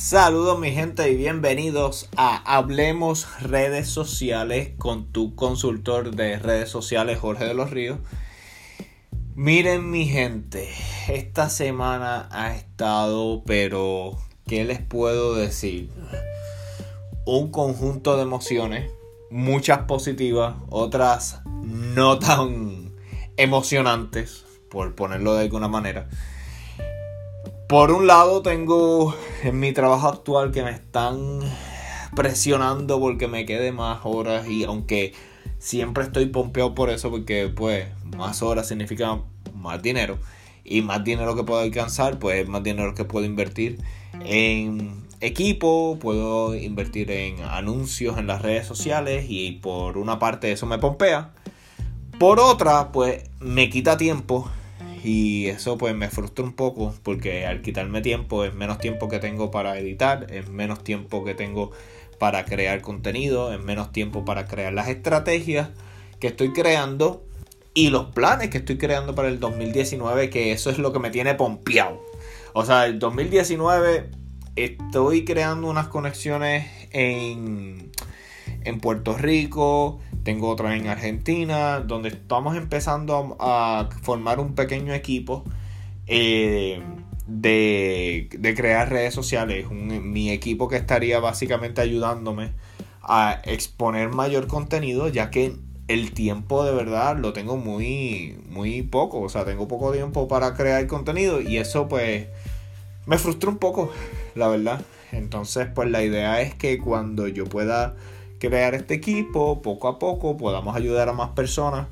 Saludos mi gente y bienvenidos a Hablemos redes sociales con tu consultor de redes sociales Jorge de los Ríos. Miren mi gente, esta semana ha estado, pero ¿qué les puedo decir? Un conjunto de emociones, muchas positivas, otras no tan emocionantes, por ponerlo de alguna manera. Por un lado tengo en mi trabajo actual que me están presionando porque me quede más horas y aunque siempre estoy pompeado por eso porque pues más horas significa más dinero y más dinero que puedo alcanzar pues más dinero que puedo invertir en equipo, puedo invertir en anuncios en las redes sociales y por una parte eso me pompea. Por otra pues me quita tiempo y eso pues me frustra un poco porque al quitarme tiempo es menos tiempo que tengo para editar, es menos tiempo que tengo para crear contenido, es menos tiempo para crear las estrategias que estoy creando y los planes que estoy creando para el 2019, que eso es lo que me tiene pompeado. O sea, el 2019 estoy creando unas conexiones en, en Puerto Rico, tengo otra en Argentina, donde estamos empezando a, formar un pequeño equipo eh, de, crear redes sociales. mi equipo que estaría básicamente ayudándome a exponer mayor contenido, ya que el tiempo de verdad lo tengo muy, muy poco. O sea, tengo poco tiempo para crear contenido y eso pues me frustra un poco, la verdad. Entonces, pues la idea es que cuando yo pueda crear este equipo, poco a poco podamos ayudar a más personas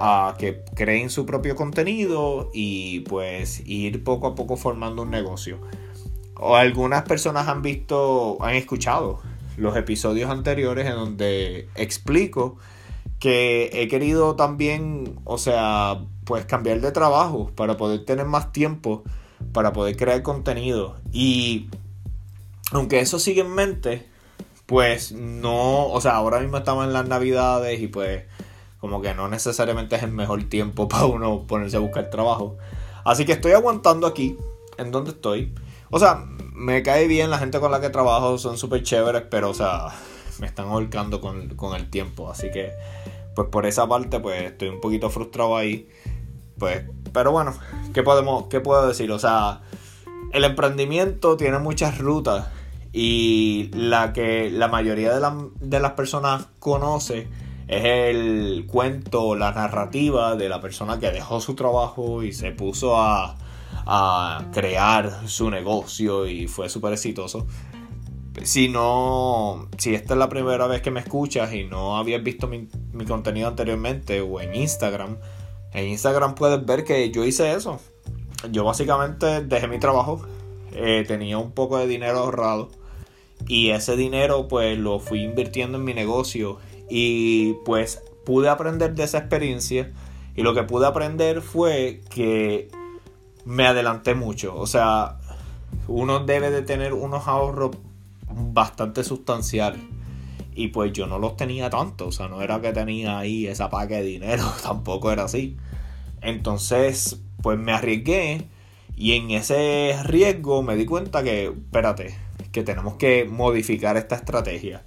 a que creen su propio contenido y pues ir poco a poco formando un negocio. O algunas personas han visto, han escuchado los episodios anteriores en donde explico que he querido también, o sea, pues cambiar de trabajo para poder tener más tiempo para poder crear contenido. Y aunque eso sigue en mente, pues no, o sea, ahora mismo estamos en las navidades y pues como que no necesariamente es el mejor tiempo para uno ponerse a buscar trabajo. Así que estoy aguantando aquí, en donde estoy. O sea, me cae bien la gente con la que trabajo, son súper chéveres, pero o sea, me están ahorcando con, con el tiempo. Así que, pues por esa parte, pues estoy un poquito frustrado ahí. Pues, pero bueno, ¿qué podemos, qué puedo decir? O sea, el emprendimiento tiene muchas rutas y la que la mayoría de, las personas conoce es el cuento, la narrativa de la persona que dejó su trabajo y se puso a, crear su negocio y fue súper exitoso. Si no, si esta es la primera vez que me escuchas y no habías visto mi, contenido anteriormente o en Instagram, en Instagram puedes ver que yo hice eso. Yo básicamente dejé mi trabajo, eh, tenía un poco de dinero ahorrado y ese dinero pues lo fui invirtiendo en mi negocio y pues pude aprender de esa experiencia y lo que pude aprender fue que me adelanté mucho. O sea, uno debe de tener unos ahorros bastante sustanciales. Y pues yo no los tenía tanto. O sea, no era que tenía ahí esa paca de dinero. Tampoco era así. Entonces, pues me arriesgué. Y en ese riesgo me di cuenta que, espérate, que tenemos que modificar esta estrategia.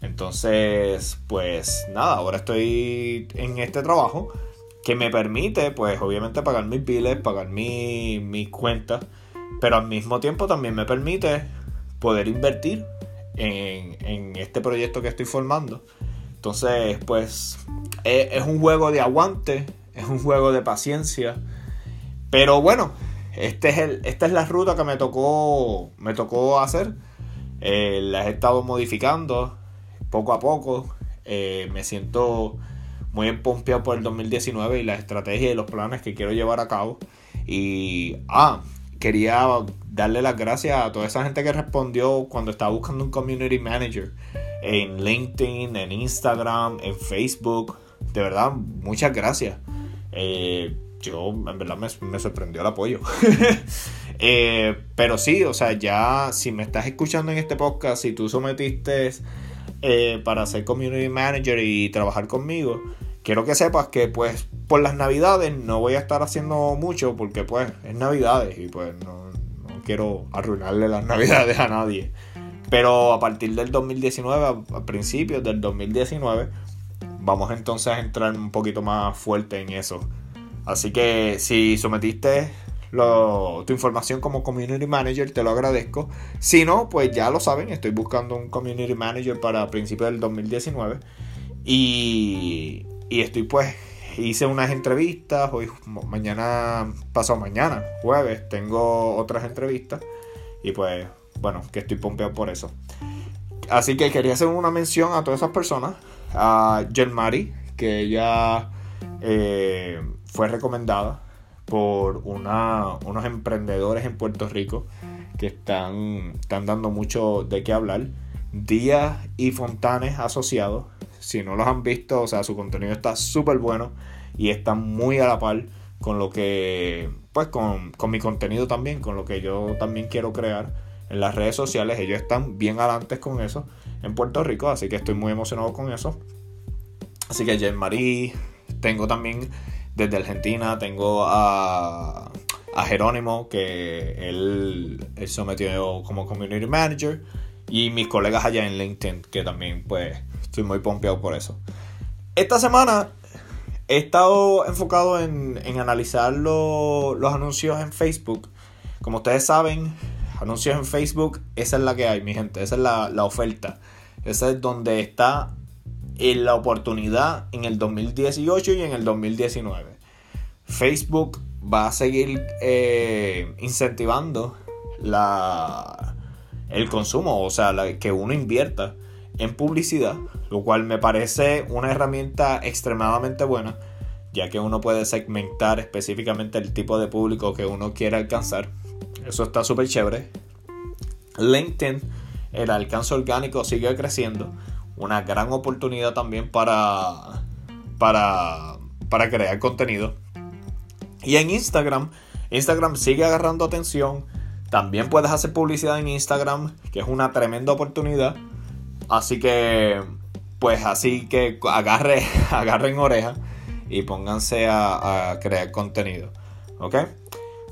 Entonces, pues nada, ahora estoy en este trabajo que me permite, pues obviamente pagar mis biles, pagar mis cuentas, pero al mismo tiempo también me permite poder invertir en, en este proyecto que estoy formando. Entonces, pues es, es un juego de aguante, es un juego de paciencia, pero bueno, este es el, esta es la ruta que me tocó, me tocó hacer. Eh, la he estado modificando poco a poco. Eh, me siento muy empompeado por el 2019 y la estrategia y los planes que quiero llevar a cabo. Y, ah, quería darle las gracias a toda esa gente que respondió cuando estaba buscando un community manager en LinkedIn, en Instagram, en Facebook. De verdad, muchas gracias. Eh, yo en verdad me, sorprendió el apoyo. Eh, pero sí, o sea, ya si me estás escuchando en este podcast, si tú sometiste eh, para ser community manager y trabajar conmigo, quiero que sepas que pues por las navidades no voy a estar haciendo mucho porque pues es navidades y pues no, no quiero arruinarle las navidades a nadie. Pero a partir del 2019, a principios del 2019, vamos entonces a entrar un poquito más fuerte en eso. Así que si sometiste tu información como community manager, te lo agradezco. Si no, pues ya lo saben, estoy buscando un community manager para principios del 2019. Y, y estoy pues, hice unas entrevistas, hoy, mañana, pasado mañana, jueves, tengo otras entrevistas. Y pues, bueno, que estoy pompeado por eso. Así que quería hacer una mención a todas esas personas. A Jen Mari, que ella eh, fue recomendada por unos emprendedores en Puerto Rico que están, están dando mucho de qué hablar. Díaz y Fontanes asociados. Si no los han visto, o sea, su contenido está súper bueno y está muy a la par con lo que, pues con, con mi contenido también, con lo que yo también quiero crear en las redes sociales. Ellos están bien adelante con eso en Puerto Rico, así que estoy muy emocionado con eso. Así que Jen Marie, tengo también desde Argentina tengo a, Jerónimo, que él, él sometió como community manager. Y mis colegas allá en LinkedIn, que también pues estoy muy pompeado por eso. Esta semana he estado enfocado en, analizar los anuncios en Facebook. Como ustedes saben, anuncios en Facebook, esa es la que hay, mi gente. Esa es la oferta. Esa es donde está en la oportunidad en el 2018 y en el 2019. Facebook va a seguir eh, incentivando la, el consumo, o sea, que uno invierta en publicidad, lo cual me parece una herramienta extremadamente buena, ya que uno puede segmentar específicamente el tipo de público que uno quiere alcanzar. Eso está súper chévere. LinkedIn, el alcance orgánico sigue creciendo una gran oportunidad también para, para, para crear contenido. Y en Instagram, Instagram sigue agarrando atención. También puedes hacer publicidad en Instagram, que es una tremenda oportunidad. Así que, pues así que agarre, agarren oreja y pónganse a, a crear contenido. ¿Ok?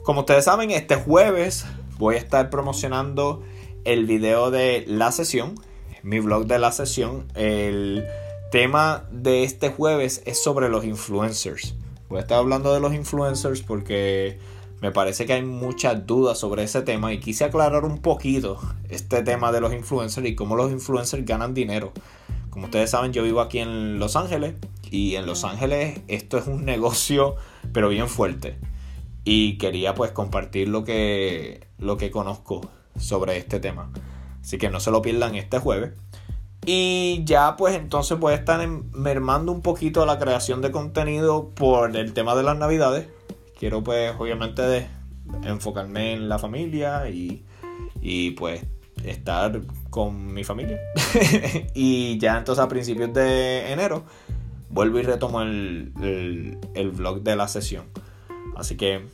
Como ustedes saben, este jueves voy a estar promocionando el video de la sesión mi blog de la sesión. El tema de este jueves es sobre los influencers. Voy a estar hablando de los influencers porque me parece que hay muchas dudas sobre ese tema y quise aclarar un poquito este tema de los influencers y cómo los influencers ganan dinero. Como ustedes saben, yo vivo aquí en Los Ángeles y en Los Ángeles esto es un negocio pero bien fuerte. Y quería pues compartir lo que, lo que conozco sobre este tema. Así que no se lo pierdan este jueves. Y ya pues entonces a estar mermando un poquito la creación de contenido por el tema de las navidades. Quiero pues obviamente enfocarme en la familia y, y pues estar con mi familia. y ya entonces a principios de enero vuelvo y retomo el, el, el vlog de la sesión. Así que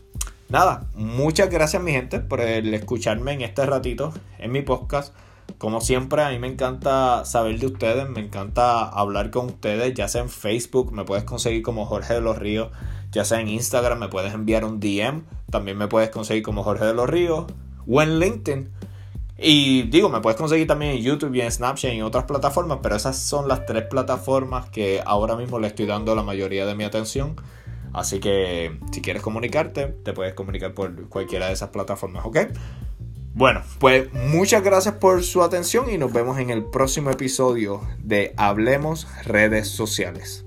nada, muchas gracias mi gente por el escucharme en este ratito en mi podcast. Como siempre, a mí me encanta saber de ustedes, me encanta hablar con ustedes, ya sea en Facebook, me puedes conseguir como Jorge de los Ríos, ya sea en Instagram, me puedes enviar un DM, también me puedes conseguir como Jorge de los Ríos, o en LinkedIn. Y digo, me puedes conseguir también en YouTube y en Snapchat y en otras plataformas, pero esas son las tres plataformas que ahora mismo le estoy dando la mayoría de mi atención. Así que si quieres comunicarte, te puedes comunicar por cualquiera de esas plataformas, ¿ok? Bueno, pues muchas gracias por su atención y nos vemos en el próximo episodio de Hablemos redes sociales.